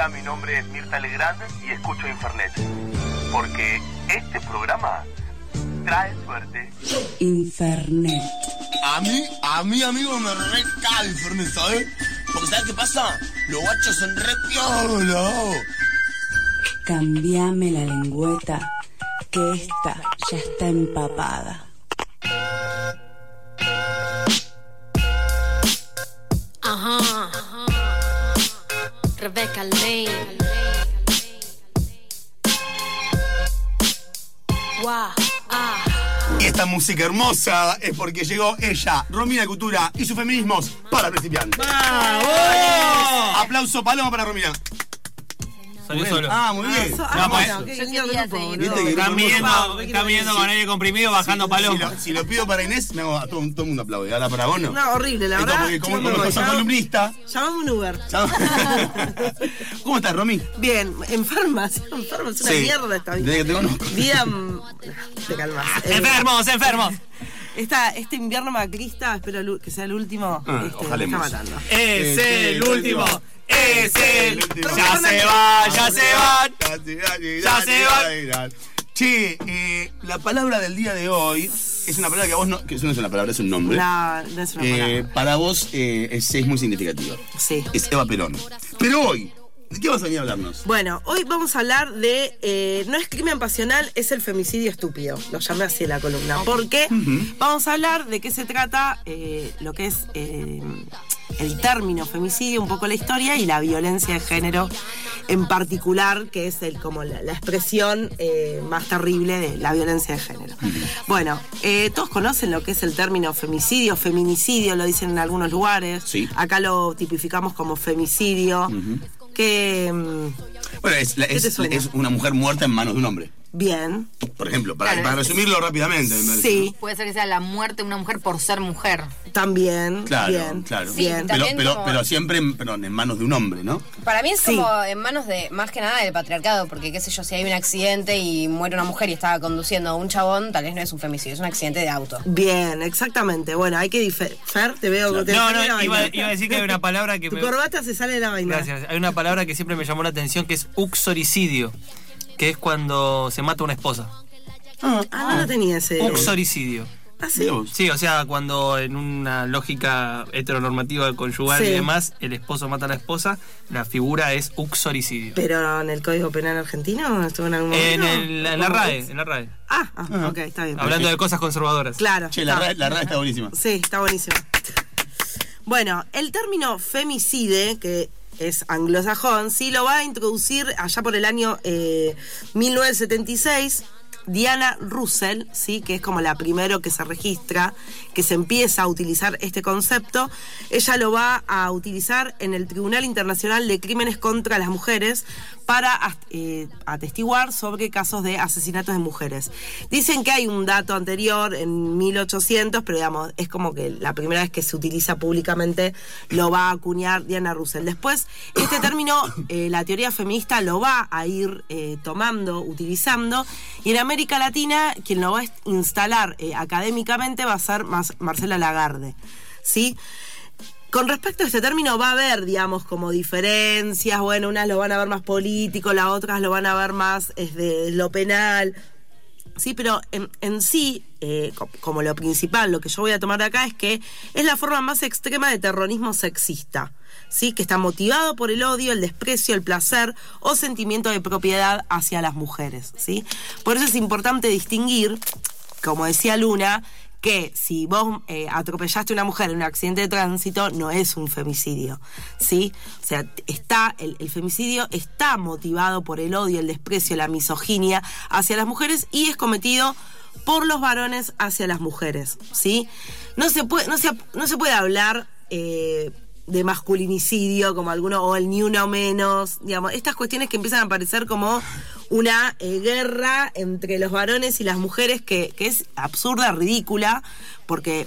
Hola, mi nombre es Mirta Legrand y escucho Infernet. Porque este programa trae suerte. Infernet. A mí, a mí, amigo, me recae el Fernet, ¿sabes? Porque ¿sabes qué pasa? Los guachos son re piola. Cambiame la lengüeta, que esta ya está empapada. Lane. Wow. Ah. Y esta música hermosa es porque llegó ella, Romina Cultura y sus feminismos para principiantes. Aplauso paloma para Romina. Salió solo. Ah, muy bien. No, ah, pues, yo quería seguir. Viste que Están viendo, Vamos, están viendo con aire comprimido bajando paloma. lo, si lo pido para Inés, me hago a todo, todo el mundo aplaude. Ahora para vos no. No, horrible, la Esto verdad. porque como, sos columnista. Llamame un Uber. ¿Cómo estás, Romy? Bien, enferma, sí, enferma, es una Sí. mierda esta vida. Desde que te conozco. Vida. Te calmas. Eh, Enfermos, enfermos. Esta, este invierno macrista, espero que sea el último. Ah, este, me está matando. Es Este, el último. Es el último. Ya se va, ya se van. Ya se van. Che, eh, la palabra del día de hoy es una palabra que a vos no. que eso no es una palabra, es un nombre. No, no es una Eh, palabra. para vos eh, es, es muy significativo. Sí. Es Eva Perón. Pero hoy, ¿de qué vas a venir a hablarnos? Bueno, hoy vamos a hablar de. eh, no es crimen pasional, es el femicidio estúpido. Lo llamé así en la columna. Porque vamos a hablar de qué se trata eh, lo que es eh, el término femicidio, un poco la historia y la violencia de género en particular, que es el, como la, la expresión eh, más terrible de la violencia de género. Bueno, eh, todos conocen lo que es el término femicidio, feminicidio, lo dicen en algunos lugares. Sí. Acá lo tipificamos como femicidio. Que. mm, Bueno, es una mujer muerta en manos de un hombre. Bien. Por ejemplo, para, Claro, para es- resumirlo rápidamente. me parece, Sí, Puede ser que sea la muerte de una mujer por ser mujer. también. Claro, bien. claro. Bien. Pero, También pero, como- pero siempre en, perdón, en manos de un hombre, ¿no? Para mí es Sí. como en manos de, más que nada, del patriarcado, porque qué sé yo, si hay un accidente y muere una mujer y estaba conduciendo a un chabón, tal vez no es un femicidio, es un accidente de auto. Bien, exactamente. Bueno, hay que diferenciar. Fer, te veo que te No, no, iba, vaina. iba a decir que hay una palabra que Tu me... corbata se sale de la vaina. Gracias. Hay una palabra que siempre me llamó la atención que es uxoricidio, que es cuando se mata una esposa. Ah, no lo tenía ese. Uxoricidio. Ah, sí. Sí, o sea, cuando en una lógica heteronormativa conyugal Sí. y demás, el esposo mata a la esposa, la figura es uxoricidio. Pero en el Código Penal argentino estuvo en algún En, momento? el- en la RAE, en la RAE. Ah, ah, ok, está bien. Hablando de cosas conservadoras. Claro. Che, la, está. ra- la RAE está buenísima. Sí, está buenísimo. Bueno, el término femicide, que es anglosajón, sí lo va a introducir allá por el año eh, 1976. Diana Russell, sí, que es como la primero que se registra, que se empieza a utilizar este concepto, ella lo va a utilizar en el Tribunal Internacional de Crímenes contra las Mujeres para eh, atestiguar sobre casos de asesinatos de mujeres. Dicen que hay un dato anterior en 1800, pero digamos, es como que la primera vez que se utiliza públicamente lo va a acuñar Diana Russell. Después, este término, eh, la teoría feminista lo va a ir eh, tomando, utilizando, y en América Latina, quien lo va a instalar eh, académicamente va a ser Mas- Marcela Lagarde. ¿Sí? Con respecto a este término va a haber, digamos, como diferencias, bueno, unas lo van a ver más político, las otras lo van a ver más es de lo penal. Sí, pero en, sí, eh, co- como lo principal, lo que yo voy a tomar de acá es que es la forma más extrema de terrorismo sexista, ¿sí? que está motivado por el odio, el desprecio, el placer o sentimiento de propiedad hacia las mujeres. ¿sí? Por eso es importante distinguir, como decía Luna, que si vos eh, atropellaste a una mujer en un accidente de tránsito no es un femicidio, ¿sí? O sea, está el, femicidio está motivado por el odio, el desprecio, la misoginia hacia las mujeres y es cometido por los varones hacia las mujeres, ¿sí? No se puede, no se, no se puede hablar eh, de masculinicidio como alguno, o el ni uno menos, digamos, estas cuestiones que empiezan a aparecer como una eh, guerra entre los varones y las mujeres que, que es absurda, ridícula, porque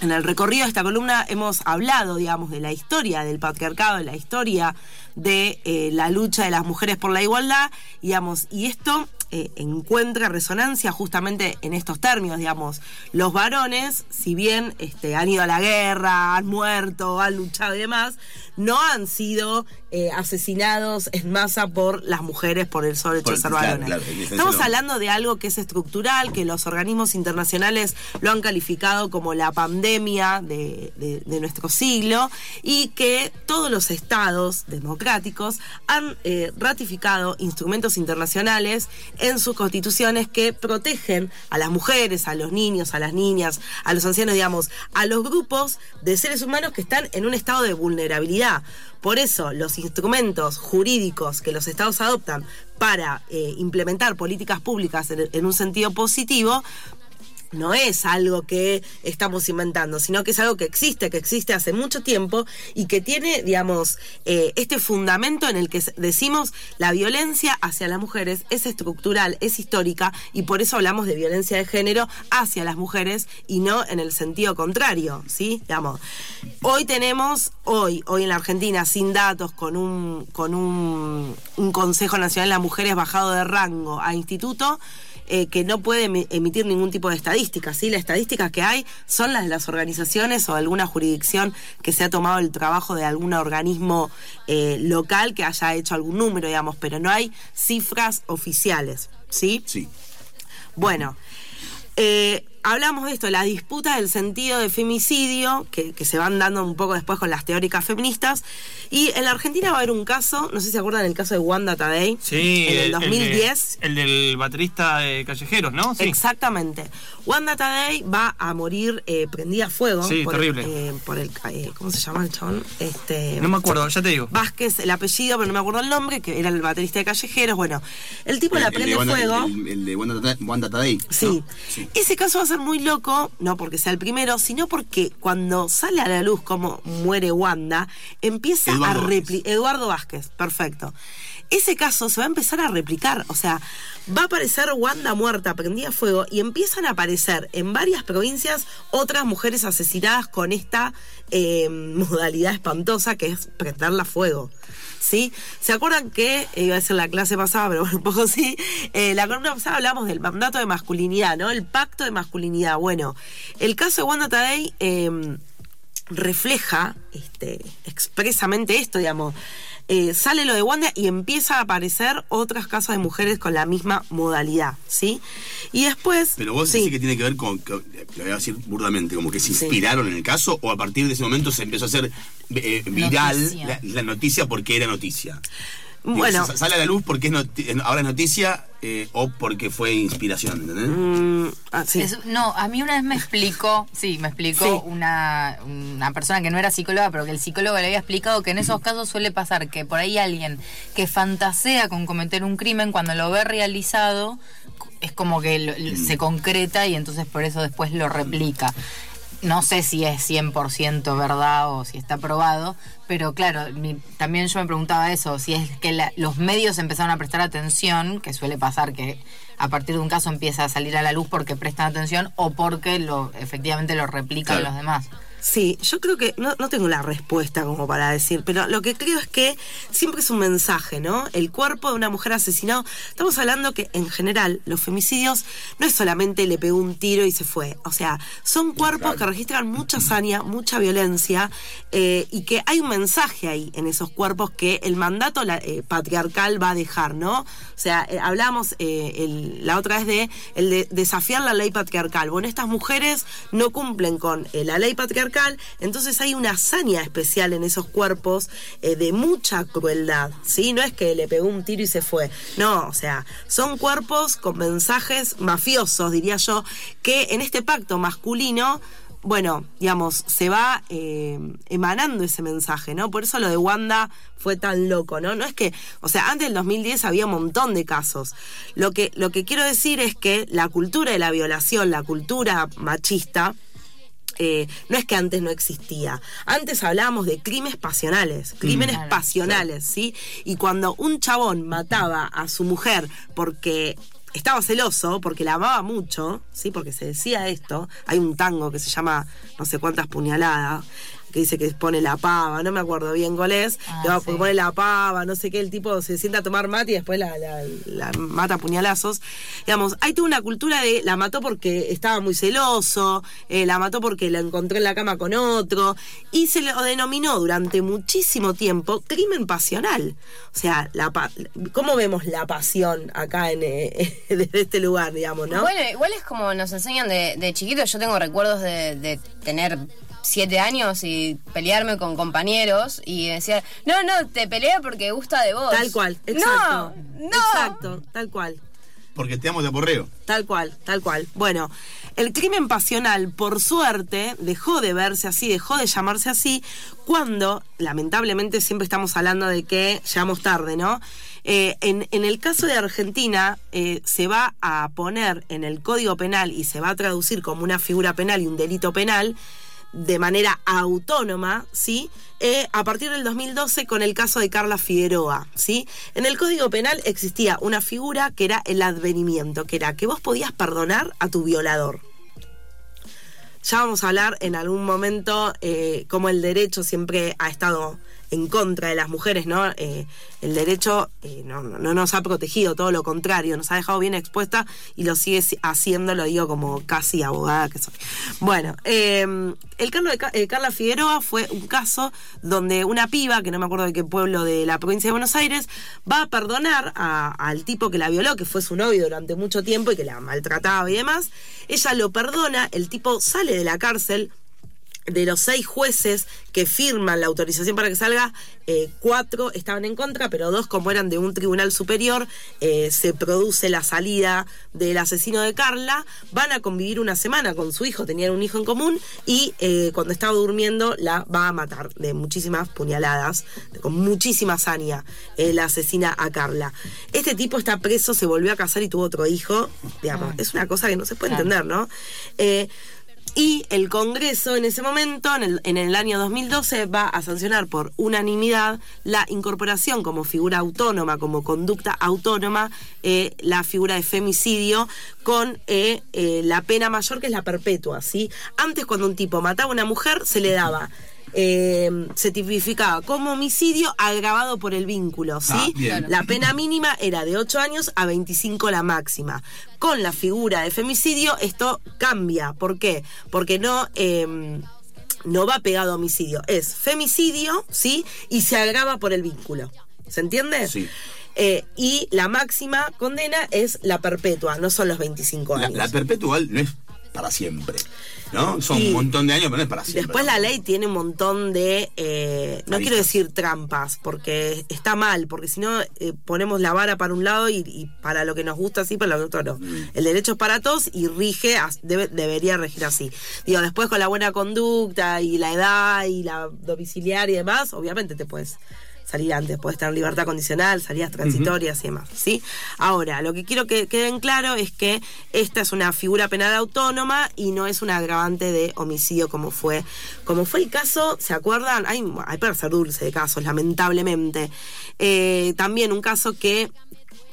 en el recorrido de esta columna hemos hablado, digamos, de la historia del patriarcado, de la historia de eh, la lucha de las mujeres por la igualdad, digamos, y esto eh, encuentra resonancia justamente en estos términos, digamos, los varones, si bien este, han ido a la guerra, han muerto, han luchado y demás, no han sido eh, asesinados en masa por las mujeres por el solo hecho de ser varones. claro, Estamos no. hablando de algo que es estructural, que los organismos internacionales lo han calificado como la pandemia de, de- de nuestro siglo y que todos los estados democráticos han eh, ratificado instrumentos internacionales en sus constituciones que protegen a las mujeres, a los niños, a las niñas, a los ancianos, digamos, a los grupos de seres humanos que están en un estado de vulnerabilidad. Por eso, los instrumentos jurídicos que los estados adoptan para eh, implementar políticas públicas en, en un sentido positivo no es algo que estamos inventando, sino que es algo que existe, que existe hace mucho tiempo y que tiene, digamos, eh, este fundamento en el que decimos la violencia hacia las mujeres es estructural, es histórica y por eso hablamos de violencia de género hacia las mujeres y no en el sentido contrario, ¿sí? Digamos, hoy tenemos, hoy, hoy en la Argentina, sin datos, con un, con un, un Consejo Nacional de las Mujeres bajado de rango a instituto, eh, que no puede emi- emitir ningún tipo de estadística. ¿sí? Las estadísticas que hay son las de las organizaciones o alguna jurisdicción que se ha tomado el trabajo de algún organismo eh, local que haya hecho algún número, digamos, pero no hay cifras oficiales. ¿sí? Sí. Bueno, eh, hablamos de esto, la disputa del sentido de femicidio, que, que se van dando un poco después con las teóricas feministas. Y en la Argentina va a haber un caso, no sé si se acuerdan el caso de Wanda Tadei, Sí, en el de- 2010. El, del baterista de Callejeros, ¿no? Sí. Exactamente. Wanda Tadei va a morir eh, prendida a fuego. Sí, por terrible. El, eh, por el, eh, ¿Cómo se llama el chabón? Este, No me acuerdo, ya te digo. Vázquez, el apellido, pero no me acuerdo el nombre, que era el baterista de Callejeros. Bueno, el tipo la el prende Wanda- fuego. El, el de Wanda Tadei- Wanda Tadei. Sí. ¿no? Sí. Ese caso va a ser muy loco, no porque sea el primero, sino porque cuando sale a la luz cómo muere Wanda, empieza Eduardo a replicar. Eduardo Vázquez, perfecto. Ese caso se va a empezar a replicar, o sea, va a aparecer Wanda muerta, prendida a fuego, y empiezan a aparecer en varias provincias otras mujeres asesinadas con esta eh, modalidad espantosa que es prenderla a fuego. ¿Sí? ¿Se acuerdan que, eh, iba a decir la clase pasada, pero bueno, un poco sí, eh, la columna pasada hablamos del mandato de masculinidad, ¿no? El pacto de masculinidad. Bueno, el caso de Wanda Tadei eh, refleja este, expresamente esto, digamos. Eh, sale lo de Wanda y empieza a aparecer otras casas de mujeres con la misma modalidad, ¿sí? Y después... Pero vos sí. decís que tiene que ver con, que- lo voy a decir burdamente, como que se Sí. inspiraron en el caso o a partir de ese momento se empezó a hacer eh, viral Noticia. la, la noticia porque era noticia. Bueno, sale a la luz porque es noti- ahora es noticia eh, o porque fue inspiración, ¿entendés? mm, ah, sí. Es- no, a mí una vez me explicó, sí, me explicó Sí. una, una persona que no era psicóloga, pero que el psicólogo le había explicado que en esos casos suele pasar que por ahí alguien que fantasea con cometer un crimen, cuando lo ve realizado, es como que lo- se concreta y entonces por eso después lo replica. No sé si es 100% verdad o si está probado, pero claro, mi- también yo me preguntaba eso, si es que la- los medios empezaron a prestar atención, que suele pasar que a partir de un caso empieza a salir a la luz porque prestan atención o porque lo efectivamente lo replican Claro. los demás. Sí, yo creo que no, no tengo la respuesta como para decir, pero lo que creo es que siempre es un mensaje, ¿no? El cuerpo de una mujer asesinado. Estamos hablando que en general los femicidios no es solamente le pegó un tiro y se fue. O sea, son cuerpos que registran mucha hazaña, mucha violencia eh, y que hay un mensaje ahí en esos cuerpos que el mandato la- eh, patriarcal va a dejar, ¿no? O sea, eh, hablamos eh, el- la otra vez de el de desafiar la ley patriarcal. Bueno, estas mujeres no cumplen con la ley patriarcal, entonces hay una hazaña especial en esos cuerpos eh, de mucha crueldad, ¿sí? No es que le pegó un tiro y se fue, no, o sea, son cuerpos con mensajes mafiosos, diría yo, que en este pacto masculino bueno, digamos, se va eh, emanando ese mensaje, ¿no? Por eso lo de Wanda fue tan loco, ¿no? No es que, o sea, antes del 2010 había un montón de casos. Lo que, lo que quiero decir es que la cultura de la violación, la cultura machista, eh, no es que antes no existía. Antes hablábamos de crímenes pasionales, crímenes pasionales, ¿sí? Y cuando un chabón mataba a su mujer porque estaba celoso porque la amaba mucho, ¿sí? Porque se decía esto. Hay un tango que se llama no sé cuántas puñaladas, que dice que pone la pava, no me acuerdo bien cuál es, Ah, que va- sí. pone la pava, no sé qué, el tipo se sienta a tomar mate y después la, la- la mata a puñalazos. Digamos, hay toda una cultura de la mató porque estaba muy celoso, eh, la mató porque la encontró en la cama con otro, y se lo denominó durante muchísimo tiempo crimen pasional. O sea, la pa- ¿cómo vemos la pasión acá en, eh, desde este lugar, digamos, no? Bueno, igual es como nos enseñan de, de chiquitos. Yo tengo recuerdos de, de tener siete años y pelearme con compañeros y decía, no, no, te pelea porque gusta de vos. Tal cual, exacto. No, no. Exacto, tal cual. Porque te amo de aporreo. Tal cual, tal cual. Bueno, el crimen pasional, por suerte, dejó de verse así, dejó de llamarse así, cuando, lamentablemente, siempre estamos hablando de que llegamos tarde, ¿no? Eh, en, en el caso de Argentina, eh, se va a poner en el Código Penal y se va a traducir como una figura penal y un delito penal de manera autónoma, ¿sí? Eh, a partir del 2012 con el caso de Carla Figueroa, ¿sí? En el Código Penal existía una figura que era el advenimiento, que era que vos podías perdonar a tu violador. Ya vamos a hablar en algún momento eh, cómo el derecho siempre ha estado en contra de las mujeres, ¿no? Eh, el derecho eh, no, no- no nos ha protegido, todo lo contrario, nos ha dejado bien expuesta y lo sigue si- haciendo, lo digo como casi abogada que soy. Bueno, eh, el caso de eh, Carla Figueroa fue un caso donde una piba, que no me acuerdo de qué pueblo de la provincia de Buenos Aires, va a perdonar al tipo que la violó, que fue su novio durante mucho tiempo y que la maltrataba y demás. Ella lo perdona, el tipo sale de la cárcel, de los seis jueces que firman la autorización para que salga, eh, cuatro estaban en contra, pero dos, como eran de un tribunal superior, eh, se produce la salida del asesino de Carla, van a convivir una semana con su hijo, tenían un hijo en común, y eh, cuando estaba durmiendo la va a matar de muchísimas puñaladas, con muchísima saña, la asesina a Carla. Este tipo está preso, se volvió a casar y tuvo otro hijo, digamos, es una cosa que no se puede entender, ¿no? Y el Congreso en ese momento, en el, en el año 2012, va a sancionar por unanimidad la incorporación como figura autónoma, como conducta autónoma, eh, la figura de femicidio con eh, eh, la pena mayor que es la perpetua. ¿sí? Antes cuando un tipo mataba a una mujer se le daba... eh, se tipificaba como homicidio agravado por el vínculo, ¿sí? Ah. La pena mínima era de 8 años a 25 la máxima. Con la figura de femicidio esto cambia. ¿Por qué? Porque no... eh, no va pegado a homicidio, es femicidio, ¿sí? Y se agrava por el vínculo. ¿Se entiende? Sí. Eh, y la máxima condena es la perpetua, no son los 25 La, años. la perpetual no es para siempre. ¿No? Son Y un montón de años, pero no es para siempre. Después la ley tiene un montón de, eh, no quiero decir trampas, porque está mal, porque si no eh, ponemos la vara para un lado y, y para lo que nos gusta así, para lo otro no. Mm. El derecho es para todos y rige, debe- debería regir así. Digo, después con la buena conducta y la edad y la domiciliaria y demás, obviamente te puedes salir antes, puedes tener libertad condicional, salidas transitorias y demás, ¿sí? Ahora, lo que quiero que queden claro es que esta es una figura penal autónoma y no es un agravante de homicidio como fue, como fue el caso, ¿se acuerdan? Hay, hay para ser dulce de casos, lamentablemente. Eh, también un caso que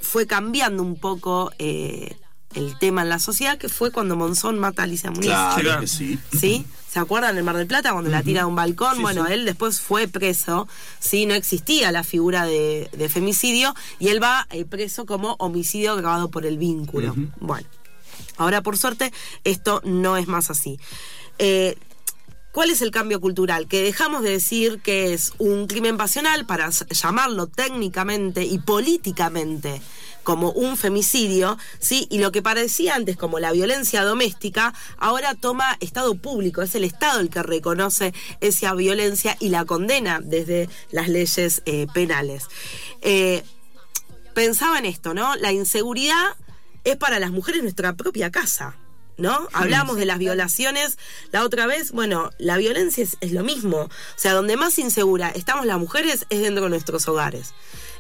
fue cambiando un poco eh, el tema en la sociedad, que fue cuando Monzón mata a Alicia Muniz. Claro Claro. que sí. ¿Sí? ¿Se acuerdan en Mar del Plata cuando la tira de un balcón? Sí, bueno, sí. él después fue preso, ¿sí? No existía la figura de, de femicidio y él va eh, preso como homicidio agravado por el vínculo. Bueno, ahora por suerte esto no es más así. Eh, ¿Cuál es el cambio cultural? Que dejamos de decir que es un crimen pasional para llamarlo técnicamente y políticamente como un femicidio, ¿sí? Y lo que parecía antes como la violencia doméstica, ahora toma Estado público, es el Estado el que reconoce esa violencia y la condena desde las leyes eh, penales. Eh, pensaba en esto, ¿no? La inseguridad es para las mujeres nuestra propia casa. ¿No? Hablamos de las violaciones la otra vez. Bueno, la violencia es, es lo mismo. O sea, donde más insegura estamos las mujeres es dentro de nuestros hogares.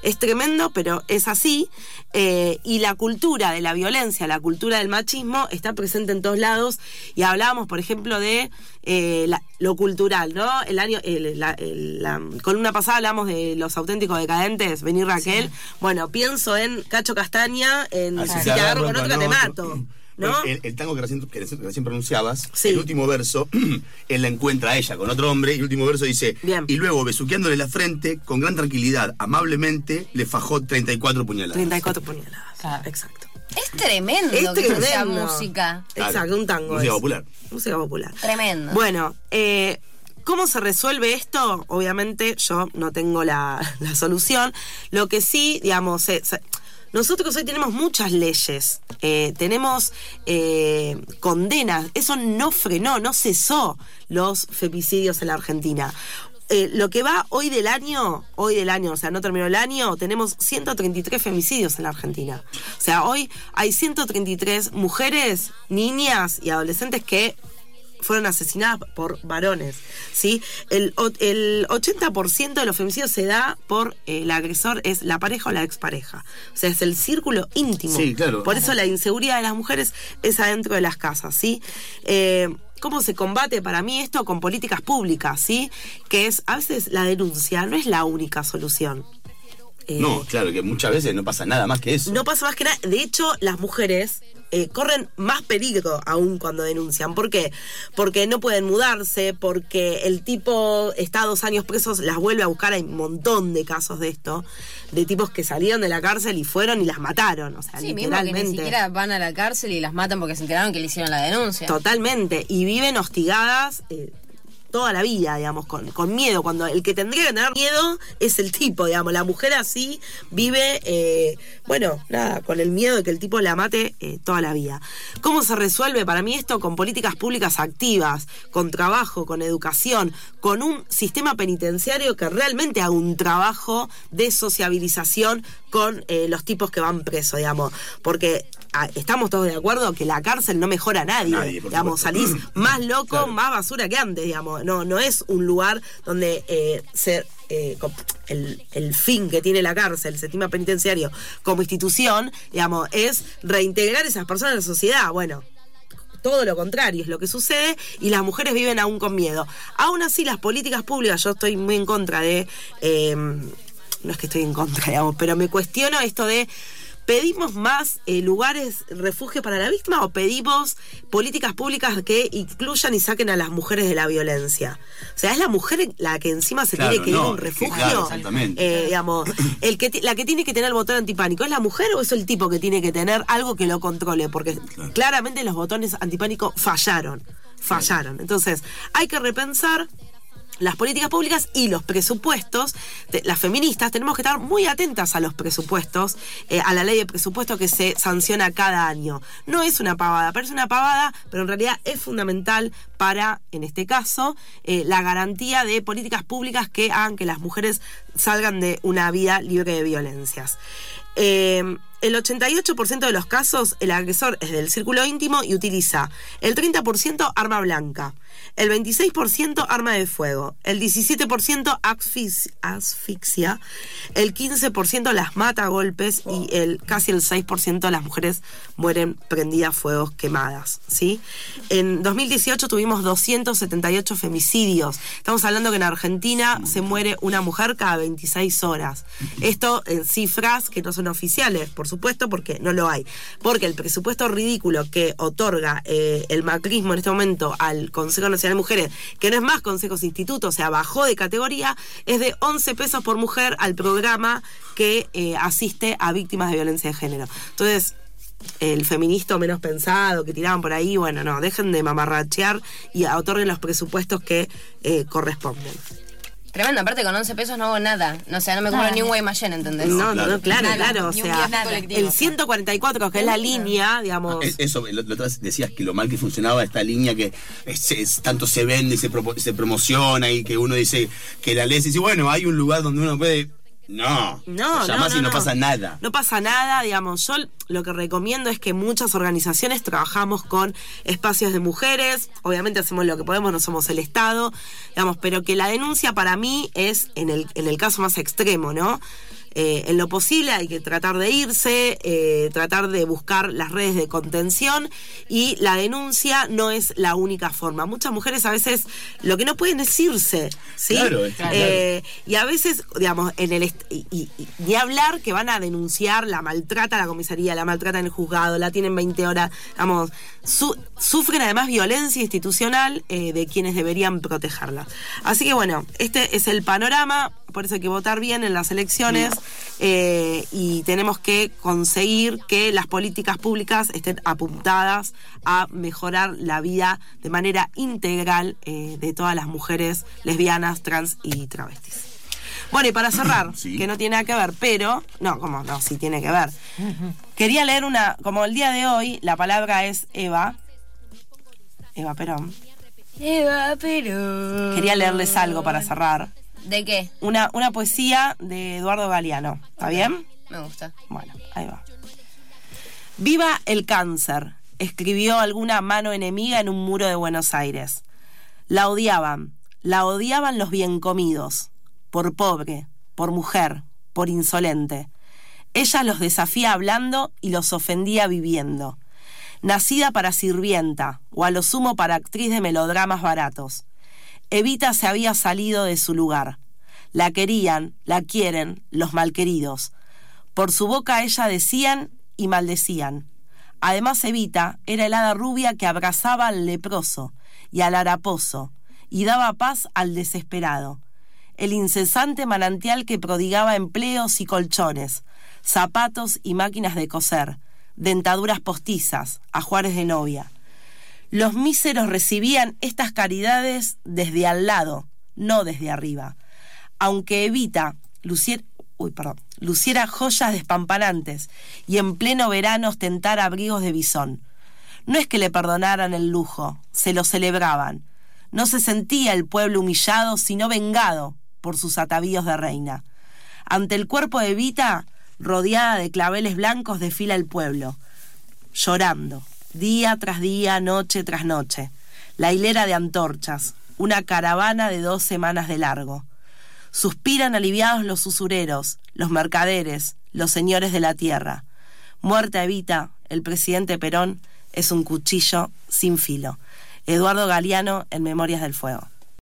Es tremendo, pero es así. Eh, y la cultura de la violencia, la cultura del machismo está presente en todos lados. Y hablábamos, por ejemplo, de eh, la- lo cultural, ¿no? El año, el- la, el- la columna pasada hablamos de los auténticos decadentes, venir Raquel. Bueno, pienso en Cacho Castaña, en Así Si se te agarro agarro con otra con te otro. mato. ¿No? Bueno, el, el tango que recién, que recién pronunciabas, Sí. el último verso, él la encuentra a ella con otro hombre, y el último verso dice, Bien. y luego besuqueándole la frente, con gran tranquilidad, amablemente, le fajó 34 puñaladas. 34 puñaladas. Claro. Exacto. Es tremendo Es que sea música. Claro. Exacto, un tango. Música es. popular. Música popular. Tremendo. Bueno, eh, ¿cómo se resuelve esto? Obviamente yo no tengo la, la solución. Lo que sí, digamos, se- nosotros hoy tenemos muchas leyes, eh, tenemos eh, condenas, eso no frenó, no cesó los femicidios en la Argentina. Eh, lo que va hoy del año, hoy del año, o sea, no terminó el año, tenemos 133 femicidios en la Argentina. O sea, hoy hay 133 mujeres, niñas y adolescentes que fueron asesinadas por varones, ¿sí? El, el 80% de los femicidios se da por eh, el agresor, es la pareja o la expareja. O sea, es el círculo íntimo. Sí, claro. Por eso la inseguridad de las mujeres es adentro de las casas, ¿sí? Eh, ¿Cómo se combate para mí esto? Con políticas públicas, ¿sí? Que es, a veces la denuncia no es la única solución. Eh, No, claro, que muchas veces no pasa nada más que eso. no pasa más que nada. De hecho, las mujeres eh, corren más peligro aún cuando denuncian. ¿Por qué? Porque no pueden mudarse, porque el tipo está dos años presos, las vuelve a buscar. Hay un montón de casos de esto, de tipos que salieron de la cárcel y fueron y las mataron. O sea, Sí, mismo que literalmente. ni siquiera van a la cárcel y las matan porque se enteraron que le hicieron la denuncia. Totalmente. Y viven hostigadas eh, toda la vida, digamos, con, con miedo. Cuando el que tendría que tener miedo es el tipo, digamos. La mujer así vive, eh, bueno, nada, con el miedo de que el tipo la mate eh, toda la vida. ¿Cómo se resuelve para mí esto? Con políticas públicas activas, con trabajo, con educación, con un sistema penitenciario que realmente haga un trabajo de sociabilización con eh, los tipos que van presos, digamos. Porque estamos todos de acuerdo que la cárcel no mejora a nadie. Digamos, supuesto. salís más loco, Claro. más basura que antes, digamos. No, no es un lugar donde eh, se, eh, el fin que tiene la cárcel, el sistema penitenciario como institución, digamos, es reintegrar esas personas a la sociedad. Bueno, todo lo contrario es lo que sucede y las mujeres viven aún con miedo. Aún así, las políticas públicas, yo estoy muy en contra de. eh, no es que estoy en contra, digamos, pero me cuestiono esto de. ¿Pedimos más eh, lugares, refugio para la víctima o pedimos políticas públicas que incluyan y saquen a las mujeres de la violencia? O sea, ¿es la mujer la que encima se Claro, tiene que ir a un refugio? claro, exactamente. Eh, digamos, el que la que tiene que tener el botón antipánico, ¿es la mujer o es el tipo que tiene que tener algo que lo controle? Porque claramente los botones antipánico fallaron, fallaron. Entonces, hay que repensar las políticas públicas y los presupuestos, las feministas tenemos que estar muy atentas a los presupuestos, eh, a la ley de presupuesto que se sanciona cada año. No es una pavada, parece una pavada, pero en realidad es fundamental para, en este caso, eh, la garantía de políticas públicas que hagan que las mujeres salgan de una vida libre de violencias. Eh, el 88% de los casos el agresor es del círculo íntimo y utiliza. El 30% arma blanca, el 26% arma de fuego, el 17% asfix- asfixia, el 15% las mata a golpes. Y el casi el 6% las mujeres mueren prendidas a fuegos quemadas, ¿sí? En 2018 tuvimos 278 femicidios. Estamos hablando que en Argentina se muere una mujer cada 26 horas. Esto en cifras que no son oficiales, por supuesto, porque no lo hay. Porque el presupuesto ridículo que otorga eh, el macrismo en este momento al Consejo Nacional de Mujeres, que no es más consejos institutos, o sea, bajó de categoría, es de 11 pesos por mujer al programa que eh, asiste a víctimas de violencia de género. Entonces, el feminista menos pensado que tiraban por ahí, bueno, no, dejen de mamarrachear y otorguen los presupuestos que eh, corresponden. Tremendo, aparte con 11 pesos no hago nada. No, o sea, no me compro ni un Guaymallén, ¿entendés? No, no, claro. no, claro, Nada, claro. O ni un sea, el o sea. 144, que es la línea, digamos. Es- Eso, la otra vez decías que lo mal que funcionaba esta línea que es- es- tanto se vende y se, se promociona y que uno dice que la ley dice, bueno, hay un lugar donde uno puede... No, No, no, no, y no, no. pasa nada. No pasa nada, digamos. Yo lo que recomiendo es que muchas organizaciones trabajamos con espacios de mujeres. Obviamente hacemos lo que podemos, no somos el Estado, digamos, pero que la denuncia para mí es en el, en el caso más extremo, ¿no? Eh, en lo posible hay que tratar de irse, eh, tratar de buscar las redes de contención y la denuncia no es la única forma. Muchas mujeres a veces lo que no pueden es irse, ¿sí? Claro, claro. Eh, y a veces, digamos, en el y, y- y- ni hablar que van a denunciar, la maltrata a la comisaría, la maltrata en el juzgado, la tienen 20 horas, digamos, su- sufren además violencia institucional eh, de quienes deberían protegerla. Así que bueno, este es el panorama, por eso hay que votar bien en las elecciones eh, y tenemos que conseguir que las políticas públicas estén apuntadas a mejorar la vida de manera integral eh, de todas las mujeres lesbianas, trans y travestis. Bueno, y para cerrar, Sí. que no tiene nada que ver, pero, no, como no, sí tiene que ver. Quería leer una, como el día de hoy, la palabra es Eva, Eva Perón. Eva, pero. Quería leerles algo para cerrar. ¿De qué? Una, una poesía de Eduardo Galeano, ¿está bien? Me gusta. Bueno, ahí va. Viva el cáncer, escribió alguna mano enemiga en un muro de Buenos Aires. La odiaban, la odiaban los bien comidos, por pobre, por mujer, por insolente. Ella los desafía hablando y los ofendía viviendo. Nacida para sirvienta, o a lo sumo para actriz de melodramas baratos. Evita se había salido de su lugar. La querían, la quieren, los malqueridos. Por su boca ella decían y maldecían. Además Evita era el hada rubia que abrazaba al leproso y al haraposo y daba paz al desesperado. El incesante manantial que prodigaba empleos y colchones, zapatos y máquinas de coser, dentaduras postizas, ajuares de novia. Los míseros recibían estas caridades desde al lado, no desde arriba. Aunque Evita luciera, joyas despampanantes y en pleno verano ostentara abrigos de bisón. No es que le perdonaran el lujo, se lo celebraban. No se sentía el pueblo humillado, sino vengado por sus atavíos de reina. Ante el cuerpo de Evita, rodeada de claveles blancos, desfila el pueblo, llorando, día tras día, noche tras noche. La hilera de antorchas, una caravana de dos semanas de largo. Suspiran aliviados los usureros, los mercaderes, los señores de la tierra. Muerte a Evita, el presidente Perón, es un cuchillo sin filo. Eduardo Galeano en Memorias del Fuego.